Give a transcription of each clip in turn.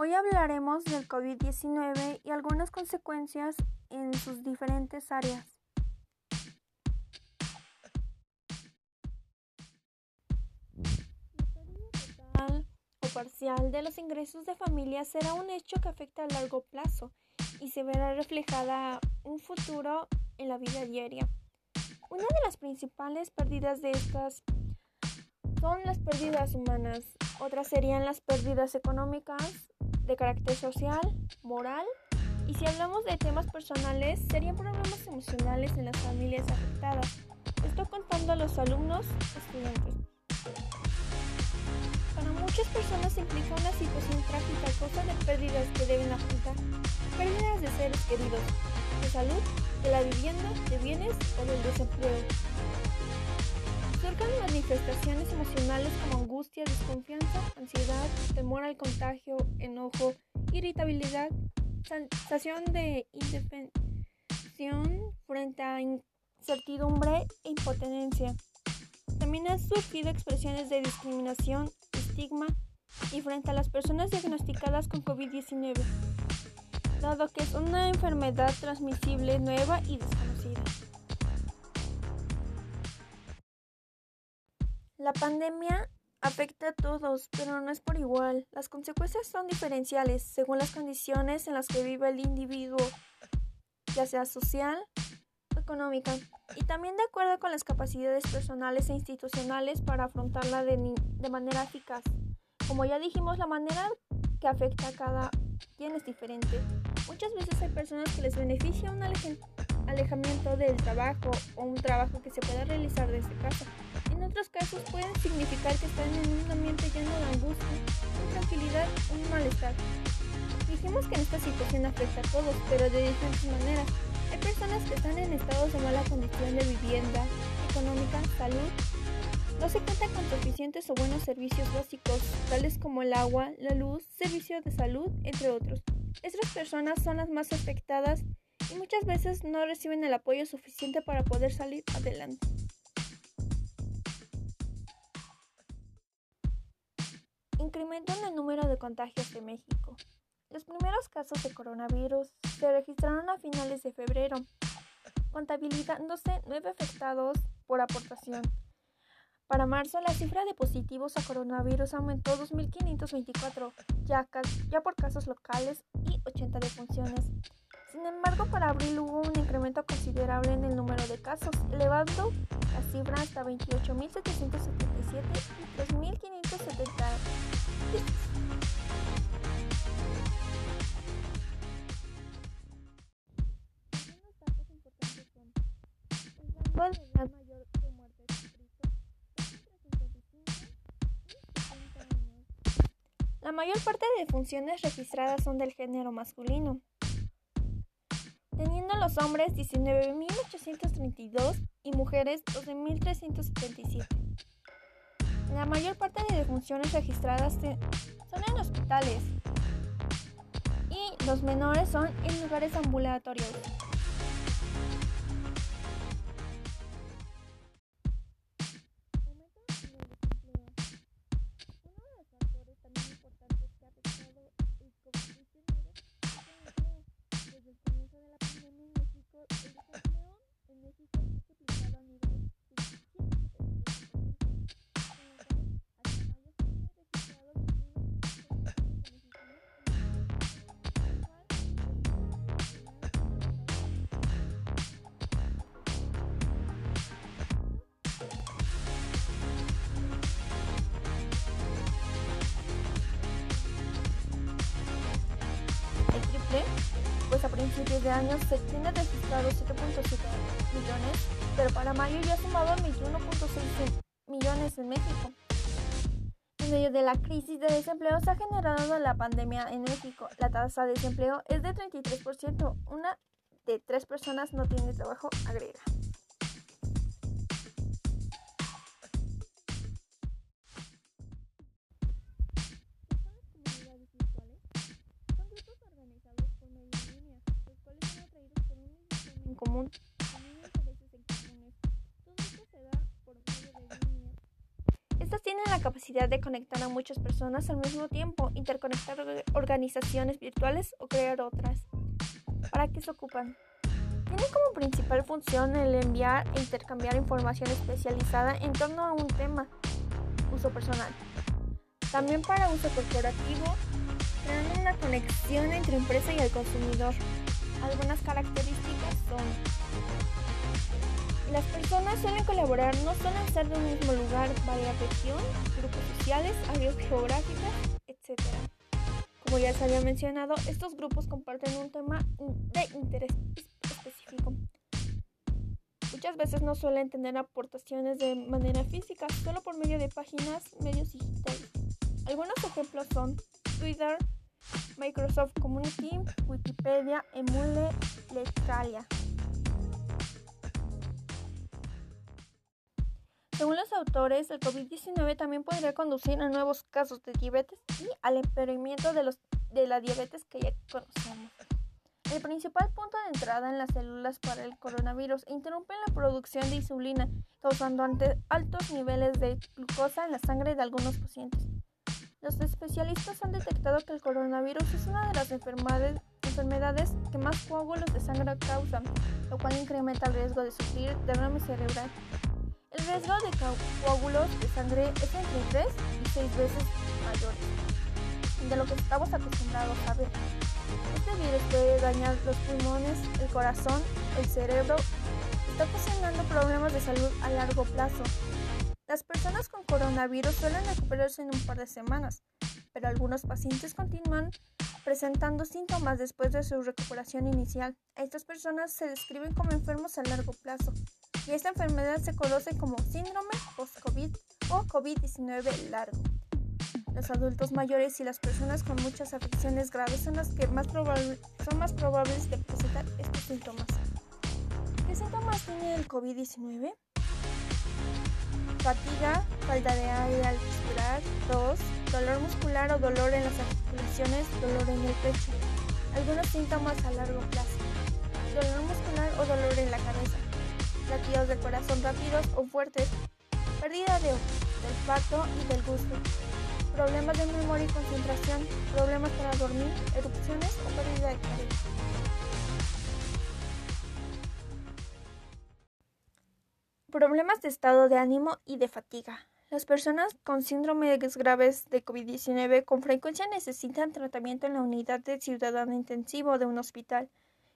Hoy hablaremos del COVID-19 y algunas consecuencias en sus diferentes áreas. Total o parcial de los ingresos de familia será un hecho que afecta a largo plazo y se verá reflejada un futuro en la vida diaria. Una de las principales pérdidas de estas son las pérdidas humanas, otras serían las pérdidas económicas, de carácter social, moral y si hablamos de temas personales, serían problemas emocionales en las familias afectadas. Esto contando a los alumnos, estudiantes. Para muchas personas implica una situación trágica a causa de pérdidas que deben afrontar. Pérdidas de seres queridos, de salud, de la vivienda, de bienes o del desempleo. Manifestaciones emocionales como angustia, desconfianza, ansiedad, temor al contagio, enojo, irritabilidad, sensación de indefensión frente a incertidumbre e impotencia. También han surgido expresiones de discriminación, estigma y frente a las personas diagnosticadas con COVID-19, dado que es una enfermedad transmisible nueva y desconocida. La pandemia afecta a todos, pero no es por igual. Las consecuencias son diferenciales según las condiciones en las que vive el individuo, ya sea social económica, y también de acuerdo con las capacidades personales e institucionales para afrontarla de, de manera eficaz. Como ya dijimos, la manera que afecta a cada quien es diferente. Muchas veces hay personas que les beneficia un alejamiento del trabajo o un trabajo que se pueda realizar desde casa en otros casos pueden significar que están en un ambiente lleno de angustia, intranquilidad o un malestar. Dijimos que en esta situación afecta a todos, pero de diferentes maneras. Hay personas que están en estados de mala condición de vivienda, económica, salud. No se cuentan con suficientes o buenos servicios básicos, tales como el agua, la luz, servicios de salud, entre otros. Estas personas son las más afectadas y muchas veces no reciben el apoyo suficiente para poder salir adelante. Incremento en el número de contagios de México. Los primeros casos de coronavirus se registraron a finales de febrero, contabilizándose nueve afectados por aportación. Para marzo, la cifra de positivos a coronavirus aumentó 2.524, ya, ya por casos locales y 80 defunciones. Sin embargo, para abril hubo un incremento considerable en el número de casos, elevando la cifra hasta 28.777 y 3.570. La mayor parte de funciones registradas son del género masculino, teniendo los hombres 19.832 y mujeres 12.377. La mayor parte de defunciones registradas son en hospitales y los menores son en lugares ambulatorios. Pues a principios de año se tiene registrado 7.7 millones, pero para mayo ya sumado 21.6 millones en México. En medio de la crisis de desempleo se ha generado la pandemia en México. La tasa de desempleo es de 33%. Una de tres personas no tiene trabajo, agrega. Común. Estas tienen la capacidad de conectar a muchas personas al mismo tiempo, interconectar organizaciones virtuales o crear otras. ¿Para qué se ocupan? Tienen como principal función el enviar e intercambiar información especializada en torno a un tema, uso personal. También para uso corporativo, creando una conexión entre empresa y el consumidor. Algunas características son las personas suelen colaborar, no suelen ser de un mismo lugar, varias región, grupos sociales, áreas geográficas, etc. Como ya se había mencionado, estos grupos comparten un tema de interés específico. Muchas veces no suelen tener aportaciones de manera física, solo por medio de páginas, medios digitales. Algunos ejemplos son Twitter, Microsoft Community, Wikipedia, Emule, Letralia. Según los autores, el COVID-19 también podría conducir a nuevos casos de diabetes y al empeoramiento de, de la diabetes que ya conocemos. El principal punto de entrada en las células para el coronavirus interrumpe la producción de insulina, causando altos niveles de glucosa en la sangre de algunos pacientes. Los especialistas han detectado que el coronavirus es una de las enfermedades, enfermedades que más coágulos de sangre causan, lo cual incrementa el riesgo de sufrir derrame cerebral. El riesgo de coágulos de sangre es entre 3 y 6 veces mayor de lo que estamos acostumbrados a ver. Este virus puede dañar los pulmones, el corazón, el cerebro, está ocasionando problemas de salud a largo plazo. Las personas con coronavirus suelen recuperarse en un par de semanas, pero algunos pacientes continúan presentando síntomas después de su recuperación inicial. Estas personas se describen como enfermos a largo plazo y esta enfermedad se conoce como síndrome post-COVID o COVID-19 largo. Los adultos mayores y las personas con muchas afecciones graves son las que más son más probables de presentar estos síntomas. ¿Qué síntomas tiene el COVID-19? Fatiga, falta de aire al respirar, tos, dolor muscular o dolor en las articulaciones, dolor en el pecho. Algunos síntomas a largo plazo. Dolor muscular o dolor en la cabeza latidos de corazón rápidos o fuertes, pérdida de olfato y del gusto, problemas de memoria y concentración, problemas para dormir, erupciones o pérdida de cabello. Problemas de estado de ánimo y de fatiga. Las personas con síndromes graves de COVID-19 con frecuencia necesitan tratamiento en la unidad de ciudadano intensivo de un hospital,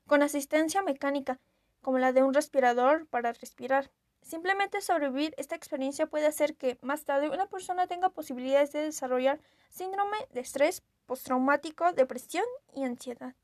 con asistencia mecánica como la de un respirador para respirar. Simplemente sobrevivir esta experiencia puede hacer que más tarde una persona tenga posibilidades de desarrollar síndrome de estrés postraumático, depresión y ansiedad.